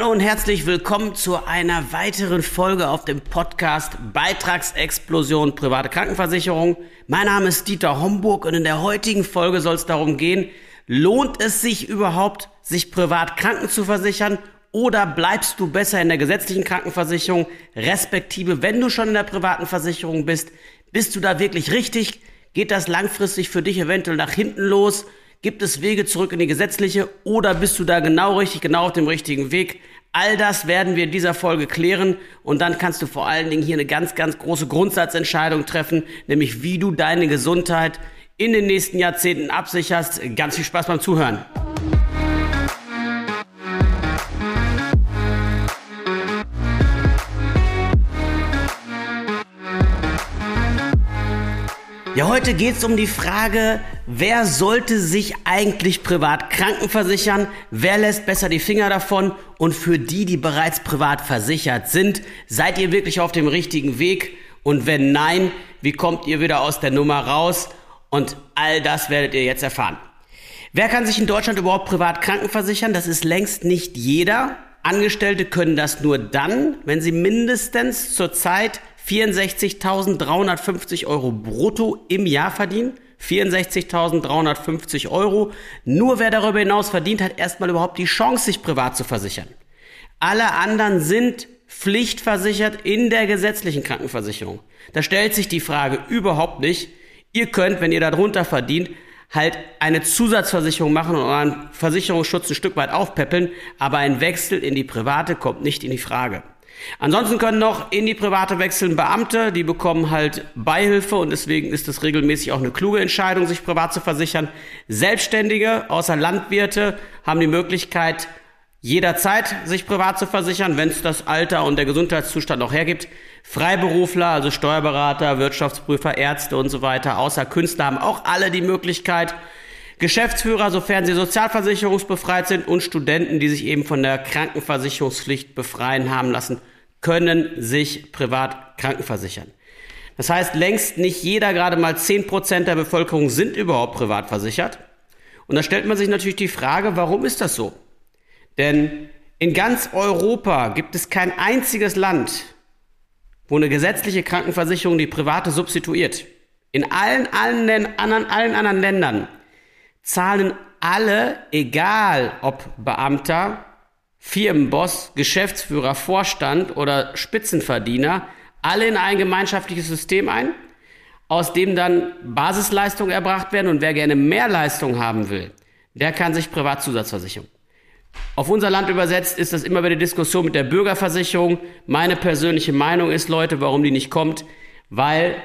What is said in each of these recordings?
Hallo und herzlich willkommen zu einer weiteren Folge auf dem Podcast Beitragsexplosion private Krankenversicherung. Mein Name ist Dieter Homburg und in der heutigen Folge soll es darum gehen, lohnt es sich überhaupt, sich privat kranken zu versichern oder bleibst du besser in der gesetzlichen Krankenversicherung, respektive wenn du schon in der privaten Versicherung bist, bist du da wirklich richtig? Geht das langfristig für dich eventuell nach hinten los? Gibt es Wege zurück in die gesetzliche oder bist du da genau richtig, genau auf dem richtigen Weg? All das werden wir in dieser Folge klären und dann kannst du vor allen Dingen hier eine ganz, ganz große Grundsatzentscheidung treffen, nämlich wie du deine Gesundheit in den nächsten Jahrzehnten absicherst. Ganz viel Spaß beim Zuhören. Ja, heute geht es um die Frage, wer sollte sich eigentlich privat krankenversichern? Wer lässt besser die Finger davon? Und für die, die bereits privat versichert sind, seid ihr wirklich auf dem richtigen Weg? Und wenn nein, wie kommt ihr wieder aus der Nummer raus? Und all das werdet ihr jetzt erfahren. Wer kann sich in Deutschland überhaupt privat krankenversichern? Das ist längst nicht jeder. Angestellte können das nur dann, wenn sie mindestens zurzeit 64.350 Euro brutto im Jahr verdienen. 64.350 Euro. Nur wer darüber hinaus verdient, hat erstmal überhaupt die Chance, sich privat zu versichern. Alle anderen sind pflichtversichert in der gesetzlichen Krankenversicherung. Da stellt sich die Frage überhaupt nicht. Ihr könnt, wenn ihr darunter verdient, halt eine Zusatzversicherung machen und euren Versicherungsschutz ein Stück weit aufpäppeln, aber ein Wechsel in die private kommt nicht in die Frage. Ansonsten können noch in die private wechseln Beamte, die bekommen halt Beihilfe und deswegen ist es regelmäßig auch eine kluge Entscheidung, sich privat zu versichern. Selbstständige, außer Landwirte, haben die Möglichkeit, jederzeit sich privat zu versichern, wenn es das Alter und der Gesundheitszustand noch hergibt. Freiberufler, also Steuerberater, Wirtschaftsprüfer, Ärzte und so weiter, außer Künstler haben auch alle die Möglichkeit, Geschäftsführer, sofern sie sozialversicherungsbefreit sind und Studenten, die sich eben von der Krankenversicherungspflicht befreien haben lassen, können sich privat krankenversichern. Das heißt, längst nicht jeder, gerade mal zehn Prozent der Bevölkerung sind überhaupt privat versichert. Und da stellt man sich natürlich die Frage, warum ist das so? Denn in ganz Europa gibt es kein einziges Land, wo eine gesetzliche Krankenversicherung die private substituiert. In allen, allen, anderen, allen anderen Ländern zahlen alle, egal ob Beamter, Firmenboss, Geschäftsführer, Vorstand oder Spitzenverdiener, alle in ein gemeinschaftliches System ein, aus dem dann Basisleistungen erbracht werden und wer gerne mehr Leistung haben will, der kann sich Privatzusatzversicherung. Auf unser Land übersetzt ist das immer wieder Diskussion mit der Bürgerversicherung. Meine persönliche Meinung ist, Leute, warum die nicht kommt, weil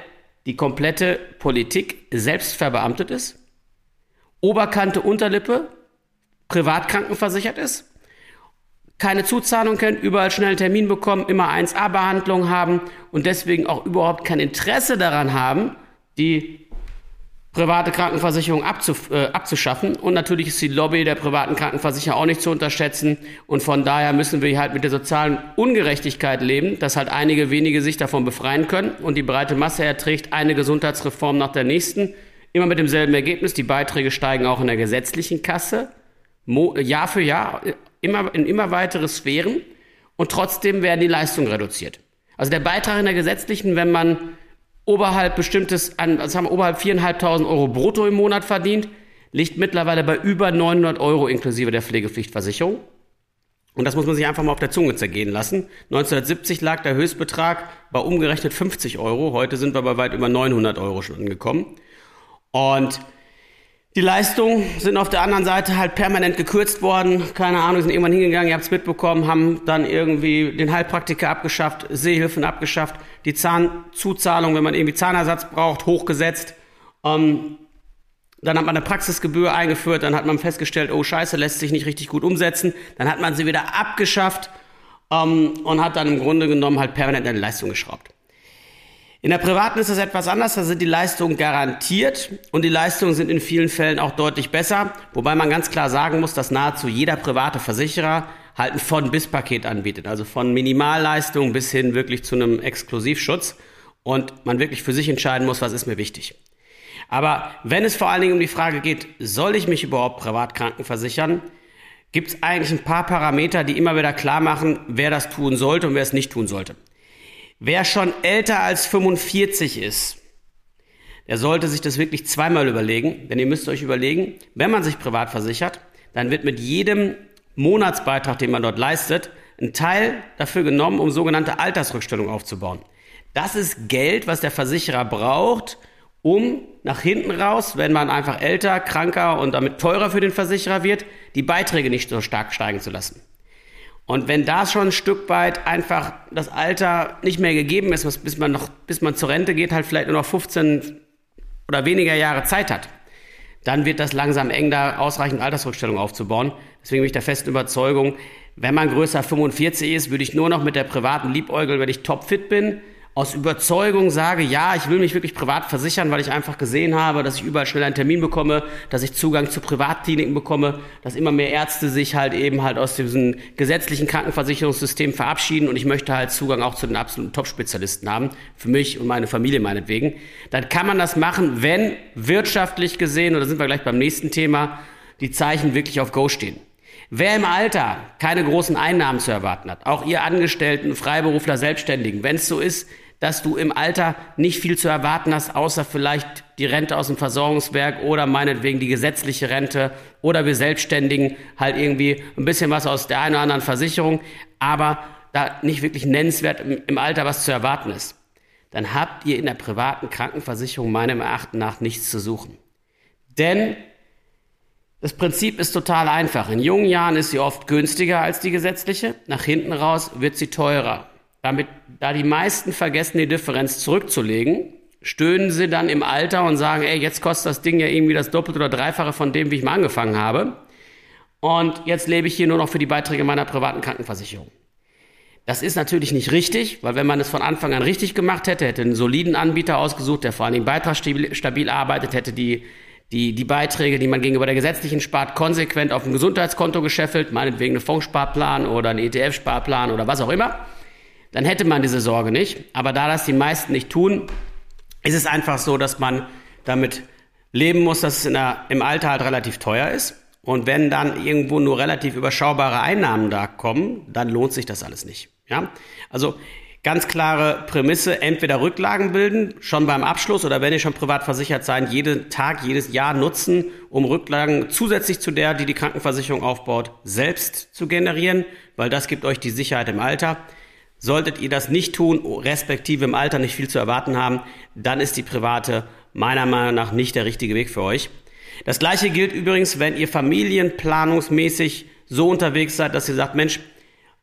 die komplette Politik selbst verbeamtet ist Oberkante, Unterlippe, privat krankenversichert ist, keine Zuzahlung kennt, überall schnell einen Termin bekommen, immer 1A-Behandlung haben und deswegen auch überhaupt kein Interesse daran haben, die private Krankenversicherung abzuf äh, abzuschaffen. Und natürlich ist die Lobby der privaten Krankenversicherer auch nicht zu unterschätzen. Und von daher müssen wir halt mit der sozialen Ungerechtigkeit leben, dass halt einige wenige sich davon befreien können und die breite Masse erträgt eine Gesundheitsreform nach der nächsten. Immer mit demselben Ergebnis. Die Beiträge steigen auch in der gesetzlichen Kasse. Jahr für Jahr immer, in immer weitere Sphären. Und trotzdem werden die Leistungen reduziert. Also der Beitrag in der gesetzlichen, wenn man oberhalb bestimmtes, also haben oberhalb 4.500 Euro brutto im Monat verdient, liegt mittlerweile bei über 900 Euro inklusive der Pflegepflichtversicherung. Und das muss man sich einfach mal auf der Zunge zergehen lassen. 1970 lag der Höchstbetrag bei umgerechnet 50 Euro. Heute sind wir bei weit über 900 Euro schon angekommen. Und die Leistungen sind auf der anderen Seite halt permanent gekürzt worden. Keine Ahnung, sind irgendwann hingegangen, ihr habt es mitbekommen, haben dann irgendwie den Heilpraktiker abgeschafft, Sehhilfen abgeschafft, die Zahnzuzahlung, wenn man irgendwie Zahnersatz braucht, hochgesetzt. Ähm, dann hat man eine Praxisgebühr eingeführt, dann hat man festgestellt, oh scheiße, lässt sich nicht richtig gut umsetzen. Dann hat man sie wieder abgeschafft ähm, und hat dann im Grunde genommen halt permanent eine Leistung geschraubt. In der privaten ist es etwas anders, da sind die Leistungen garantiert und die Leistungen sind in vielen Fällen auch deutlich besser, wobei man ganz klar sagen muss, dass nahezu jeder private Versicherer halt ein Von-Bis-Paket anbietet, also von Minimalleistung bis hin wirklich zu einem Exklusivschutz und man wirklich für sich entscheiden muss, was ist mir wichtig. Aber wenn es vor allen Dingen um die Frage geht, soll ich mich überhaupt privat krankenversichern, gibt es eigentlich ein paar Parameter, die immer wieder klar machen, wer das tun sollte und wer es nicht tun sollte. Wer schon älter als 45 ist, der sollte sich das wirklich zweimal überlegen, denn ihr müsst euch überlegen, wenn man sich privat versichert, dann wird mit jedem Monatsbeitrag, den man dort leistet, ein Teil dafür genommen, um sogenannte Altersrückstellung aufzubauen. Das ist Geld, was der Versicherer braucht, um nach hinten raus, wenn man einfach älter, kranker und damit teurer für den Versicherer wird, die Beiträge nicht so stark steigen zu lassen. Und wenn da schon ein Stück weit einfach das Alter nicht mehr gegeben ist, bis man noch, bis man zur Rente geht, halt vielleicht nur noch 15 oder weniger Jahre Zeit hat, dann wird das langsam eng, da ausreichend Altersrückstellung aufzubauen. Deswegen bin ich der festen Überzeugung, wenn man größer 45 ist, würde ich nur noch mit der privaten Liebäugel, wenn ich topfit bin, aus Überzeugung sage, ja, ich will mich wirklich privat versichern, weil ich einfach gesehen habe, dass ich überall schnell einen Termin bekomme, dass ich Zugang zu Privatkliniken bekomme, dass immer mehr Ärzte sich halt eben halt aus diesem gesetzlichen Krankenversicherungssystem verabschieden und ich möchte halt Zugang auch zu den absoluten Top-Spezialisten haben, für mich und meine Familie meinetwegen. Dann kann man das machen, wenn wirtschaftlich gesehen, da sind wir gleich beim nächsten Thema, die Zeichen wirklich auf Go stehen. Wer im Alter keine großen Einnahmen zu erwarten hat, auch ihr Angestellten, Freiberufler, Selbstständigen, wenn es so ist, dass du im Alter nicht viel zu erwarten hast, außer vielleicht die Rente aus dem Versorgungswerk oder meinetwegen die gesetzliche Rente oder wir Selbstständigen halt irgendwie ein bisschen was aus der einen oder anderen Versicherung, aber da nicht wirklich nennenswert im Alter was zu erwarten ist, dann habt ihr in der privaten Krankenversicherung meinem Erachten nach nichts zu suchen. Denn das Prinzip ist total einfach. In jungen Jahren ist sie oft günstiger als die gesetzliche, nach hinten raus wird sie teurer. Damit, da die meisten vergessen, die Differenz zurückzulegen, stöhnen sie dann im Alter und sagen, ey, jetzt kostet das Ding ja irgendwie das Doppelte oder Dreifache von dem, wie ich mal angefangen habe. Und jetzt lebe ich hier nur noch für die Beiträge meiner privaten Krankenversicherung. Das ist natürlich nicht richtig, weil wenn man es von Anfang an richtig gemacht hätte, hätte einen soliden Anbieter ausgesucht, der vor allen Dingen beitragsstabil arbeitet, hätte die, die, die Beiträge, die man gegenüber der gesetzlichen spart, konsequent auf ein Gesundheitskonto gescheffelt, meinetwegen einen Fondssparplan oder einen ETF-Sparplan oder was auch immer dann hätte man diese Sorge nicht. Aber da das die meisten nicht tun, ist es einfach so, dass man damit leben muss, dass es der, im Alter halt relativ teuer ist. Und wenn dann irgendwo nur relativ überschaubare Einnahmen da kommen, dann lohnt sich das alles nicht. Ja? Also ganz klare Prämisse, entweder Rücklagen bilden, schon beim Abschluss oder wenn ihr schon privat versichert seid, jeden Tag, jedes Jahr nutzen, um Rücklagen zusätzlich zu der, die die Krankenversicherung aufbaut, selbst zu generieren, weil das gibt euch die Sicherheit im Alter. Solltet ihr das nicht tun, respektive im Alter nicht viel zu erwarten haben, dann ist die private meiner Meinung nach nicht der richtige Weg für euch. Das gleiche gilt übrigens, wenn ihr familienplanungsmäßig so unterwegs seid, dass ihr sagt, Mensch,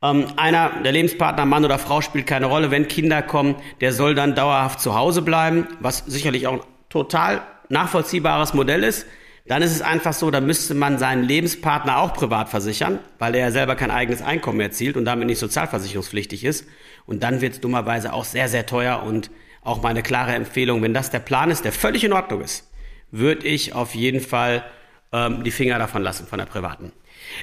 ähm, einer, der Lebenspartner, Mann oder Frau spielt keine Rolle. Wenn Kinder kommen, der soll dann dauerhaft zu Hause bleiben, was sicherlich auch ein total nachvollziehbares Modell ist dann ist es einfach so, da müsste man seinen Lebenspartner auch privat versichern, weil er ja selber kein eigenes Einkommen erzielt und damit nicht sozialversicherungspflichtig ist. Und dann wird es dummerweise auch sehr, sehr teuer und auch meine klare Empfehlung, wenn das der Plan ist, der völlig in Ordnung ist, würde ich auf jeden Fall ähm, die Finger davon lassen, von der privaten.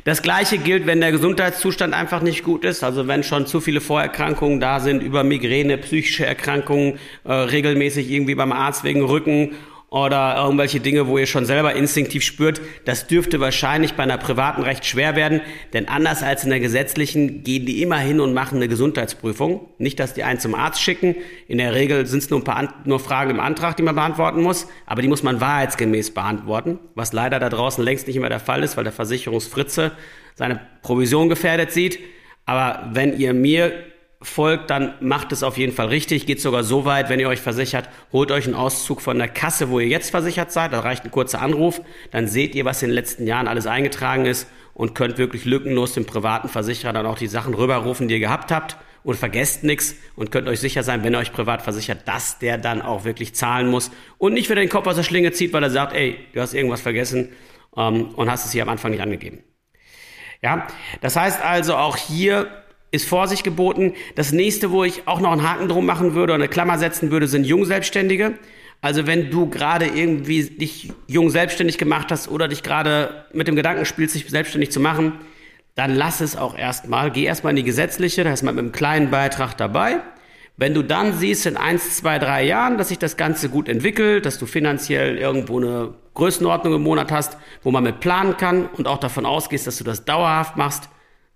Das gleiche gilt, wenn der Gesundheitszustand einfach nicht gut ist, also wenn schon zu viele Vorerkrankungen da sind, über Migräne, psychische Erkrankungen, äh, regelmäßig irgendwie beim Arzt wegen Rücken oder irgendwelche Dinge, wo ihr schon selber instinktiv spürt, das dürfte wahrscheinlich bei einer privaten recht schwer werden, denn anders als in der gesetzlichen gehen die immer hin und machen eine Gesundheitsprüfung. Nicht, dass die einen zum Arzt schicken. In der Regel sind es nur ein paar nur Fragen im Antrag, die man beantworten muss, aber die muss man wahrheitsgemäß beantworten, was leider da draußen längst nicht immer der Fall ist, weil der Versicherungsfritze seine Provision gefährdet sieht. Aber wenn ihr mir folgt, dann macht es auf jeden Fall richtig. Geht sogar so weit, wenn ihr euch versichert, holt euch einen Auszug von der Kasse, wo ihr jetzt versichert seid. Da reicht ein kurzer Anruf. Dann seht ihr, was in den letzten Jahren alles eingetragen ist und könnt wirklich lückenlos dem privaten Versicherer dann auch die Sachen rüberrufen, die ihr gehabt habt. Und vergesst nichts und könnt euch sicher sein, wenn ihr euch privat versichert, dass der dann auch wirklich zahlen muss und nicht wieder den Kopf aus der Schlinge zieht, weil er sagt, ey, du hast irgendwas vergessen ähm, und hast es hier am Anfang nicht angegeben. Ja, das heißt also auch hier ist Vorsicht geboten. Das nächste, wo ich auch noch einen Haken drum machen würde oder eine Klammer setzen würde, sind Jungselbstständige. Also wenn du gerade irgendwie dich jung selbstständig gemacht hast oder dich gerade mit dem Gedanken spielst, dich selbstständig zu machen, dann lass es auch erstmal. Geh erstmal in die gesetzliche, da ist man mit einem kleinen Beitrag dabei. Wenn du dann siehst in eins, zwei, drei Jahren, dass sich das Ganze gut entwickelt, dass du finanziell irgendwo eine Größenordnung im Monat hast, wo man mit planen kann und auch davon ausgehst, dass du das dauerhaft machst,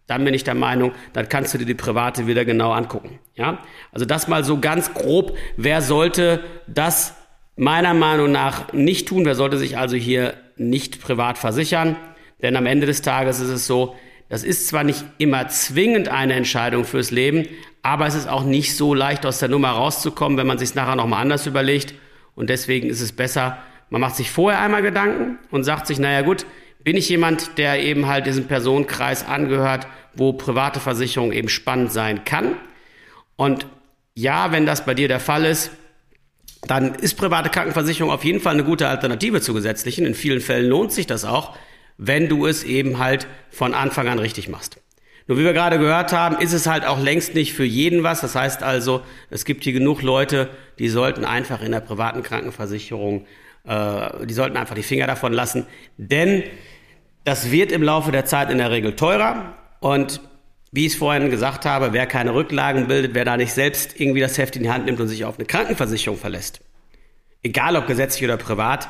dann bin ich der Meinung, dann kannst du dir die private wieder genau angucken. Ja, also das mal so ganz grob. Wer sollte das meiner Meinung nach nicht tun? Wer sollte sich also hier nicht privat versichern? Denn am Ende des Tages ist es so, das ist zwar nicht immer zwingend eine Entscheidung fürs Leben, aber es ist auch nicht so leicht aus der Nummer rauszukommen, wenn man sich nachher nochmal anders überlegt. Und deswegen ist es besser, man macht sich vorher einmal Gedanken und sagt sich, naja gut, bin ich jemand, der eben halt diesem Personenkreis angehört, wo private Versicherung eben spannend sein kann. Und ja, wenn das bei dir der Fall ist, dann ist private Krankenversicherung auf jeden Fall eine gute Alternative zu gesetzlichen. In vielen Fällen lohnt sich das auch, wenn du es eben halt von Anfang an richtig machst. Nur wie wir gerade gehört haben, ist es halt auch längst nicht für jeden was. Das heißt also, es gibt hier genug Leute, die sollten einfach in der privaten Krankenversicherung, äh, die sollten einfach die Finger davon lassen. Denn das wird im Laufe der Zeit in der Regel teurer. Und wie ich es vorhin gesagt habe, wer keine Rücklagen bildet, wer da nicht selbst irgendwie das Heft in die Hand nimmt und sich auf eine Krankenversicherung verlässt, egal ob gesetzlich oder privat,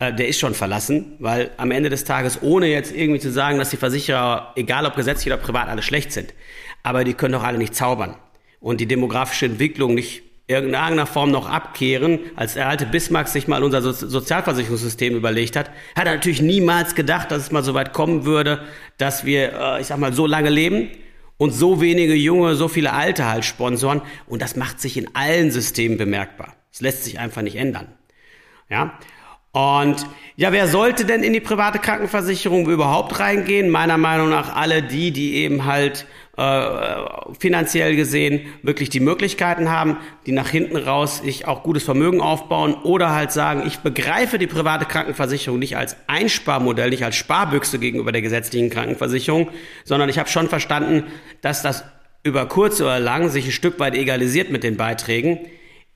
äh, der ist schon verlassen, weil am Ende des Tages, ohne jetzt irgendwie zu sagen, dass die Versicherer, egal ob gesetzlich oder privat, alle schlecht sind, aber die können doch alle nicht zaubern und die demografische Entwicklung nicht irgendeiner Form noch abkehren, als der alte Bismarck sich mal unser so Sozialversicherungssystem überlegt hat, hat er natürlich niemals gedacht, dass es mal so weit kommen würde, dass wir, äh, ich sag mal, so lange leben und so wenige Junge, so viele Alte halt sponsoren. Und das macht sich in allen Systemen bemerkbar. Es lässt sich einfach nicht ändern. Ja. Und ja, wer sollte denn in die private Krankenversicherung überhaupt reingehen? Meiner Meinung nach alle die, die eben halt äh, finanziell gesehen wirklich die Möglichkeiten haben, die nach hinten raus sich auch gutes Vermögen aufbauen oder halt sagen, ich begreife die private Krankenversicherung nicht als Einsparmodell, nicht als Sparbüchse gegenüber der gesetzlichen Krankenversicherung, sondern ich habe schon verstanden, dass das über kurz oder lang sich ein Stück weit egalisiert mit den Beiträgen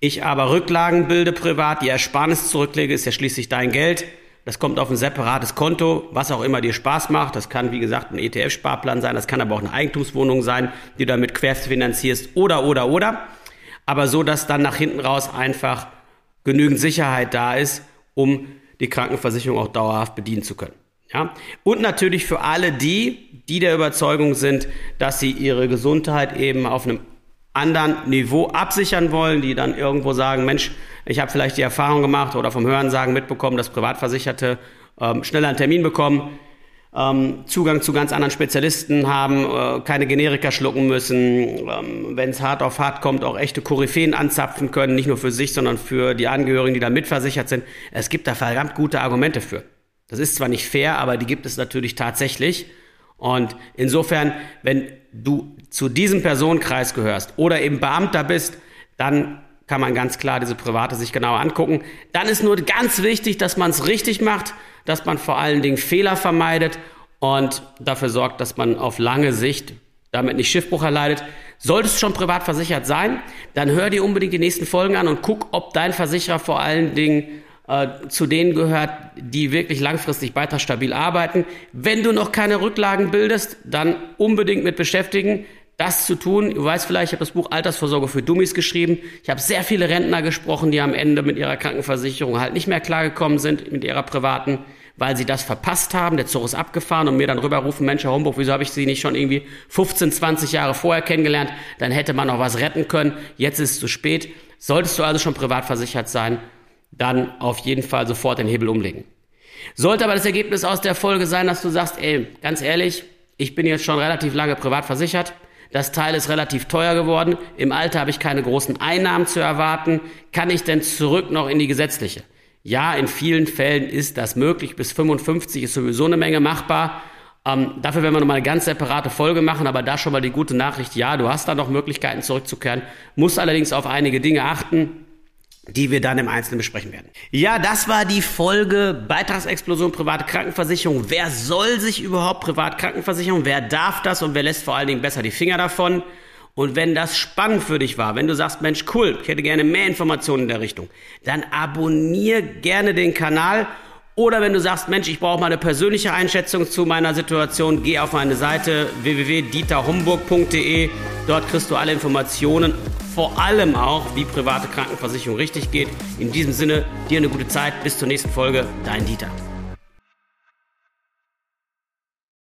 ich aber Rücklagen bilde privat, die Ersparnis zurücklege, ist ja schließlich dein Geld. Das kommt auf ein separates Konto, was auch immer dir Spaß macht. Das kann, wie gesagt, ein ETF-Sparplan sein, das kann aber auch eine Eigentumswohnung sein, die du damit querfinanzierst oder, oder, oder. Aber so, dass dann nach hinten raus einfach genügend Sicherheit da ist, um die Krankenversicherung auch dauerhaft bedienen zu können. Ja? Und natürlich für alle die, die der Überzeugung sind, dass sie ihre Gesundheit eben auf einem anderen Niveau absichern wollen, die dann irgendwo sagen, Mensch, ich habe vielleicht die Erfahrung gemacht oder vom Hörensagen mitbekommen, dass Privatversicherte ähm, schneller einen Termin bekommen, ähm, Zugang zu ganz anderen Spezialisten haben, äh, keine Generika schlucken müssen, ähm, wenn es hart auf hart kommt, auch echte Koryphäen anzapfen können, nicht nur für sich, sondern für die Angehörigen, die da mitversichert sind. Es gibt da verdammt gute Argumente für. Das ist zwar nicht fair, aber die gibt es natürlich tatsächlich. Und insofern, wenn du zu diesem Personenkreis gehörst oder eben Beamter bist, dann kann man ganz klar diese Private sich genauer angucken. Dann ist nur ganz wichtig, dass man es richtig macht, dass man vor allen Dingen Fehler vermeidet und dafür sorgt, dass man auf lange Sicht damit nicht Schiffbruch erleidet. Solltest du schon privat versichert sein, dann hör dir unbedingt die nächsten Folgen an und guck, ob dein Versicherer vor allen Dingen äh, zu denen gehört, die wirklich langfristig beitragsstabil arbeiten. Wenn du noch keine Rücklagen bildest, dann unbedingt mit beschäftigen, das zu tun. Du weißt vielleicht, ich habe das Buch Altersvorsorge für Dummies geschrieben. Ich habe sehr viele Rentner gesprochen, die am Ende mit ihrer Krankenversicherung halt nicht mehr klargekommen sind, mit ihrer privaten, weil sie das verpasst haben. Der Zug ist abgefahren und mir dann rüberrufen, Mensch, Herr Homburg, wieso habe ich Sie nicht schon irgendwie 15, 20 Jahre vorher kennengelernt? Dann hätte man noch was retten können. Jetzt ist es zu spät. Solltest du also schon privat versichert sein, dann auf jeden Fall sofort den Hebel umlegen. Sollte aber das Ergebnis aus der Folge sein, dass du sagst, ey, ganz ehrlich, ich bin jetzt schon relativ lange privat versichert, das Teil ist relativ teuer geworden, im Alter habe ich keine großen Einnahmen zu erwarten, kann ich denn zurück noch in die gesetzliche? Ja, in vielen Fällen ist das möglich, bis 55 ist sowieso eine Menge machbar. Ähm, dafür werden wir nochmal eine ganz separate Folge machen, aber da schon mal die gute Nachricht, ja, du hast da noch Möglichkeiten zurückzukehren, musst allerdings auf einige Dinge achten, die wir dann im Einzelnen besprechen werden. Ja, das war die Folge Beitragsexplosion private Krankenversicherung. Wer soll sich überhaupt privat Krankenversicherung? Wer darf das und wer lässt vor allen Dingen besser die Finger davon? Und wenn das spannend für dich war, wenn du sagst, Mensch, cool, ich hätte gerne mehr Informationen in der Richtung, dann abonniere gerne den Kanal. Oder wenn du sagst, Mensch, ich brauche mal eine persönliche Einschätzung zu meiner Situation, geh auf meine Seite www.dieterhomburg.de. Dort kriegst du alle Informationen vor allem auch, wie private Krankenversicherung richtig geht. In diesem Sinne, dir eine gute Zeit. Bis zur nächsten Folge. Dein Dieter.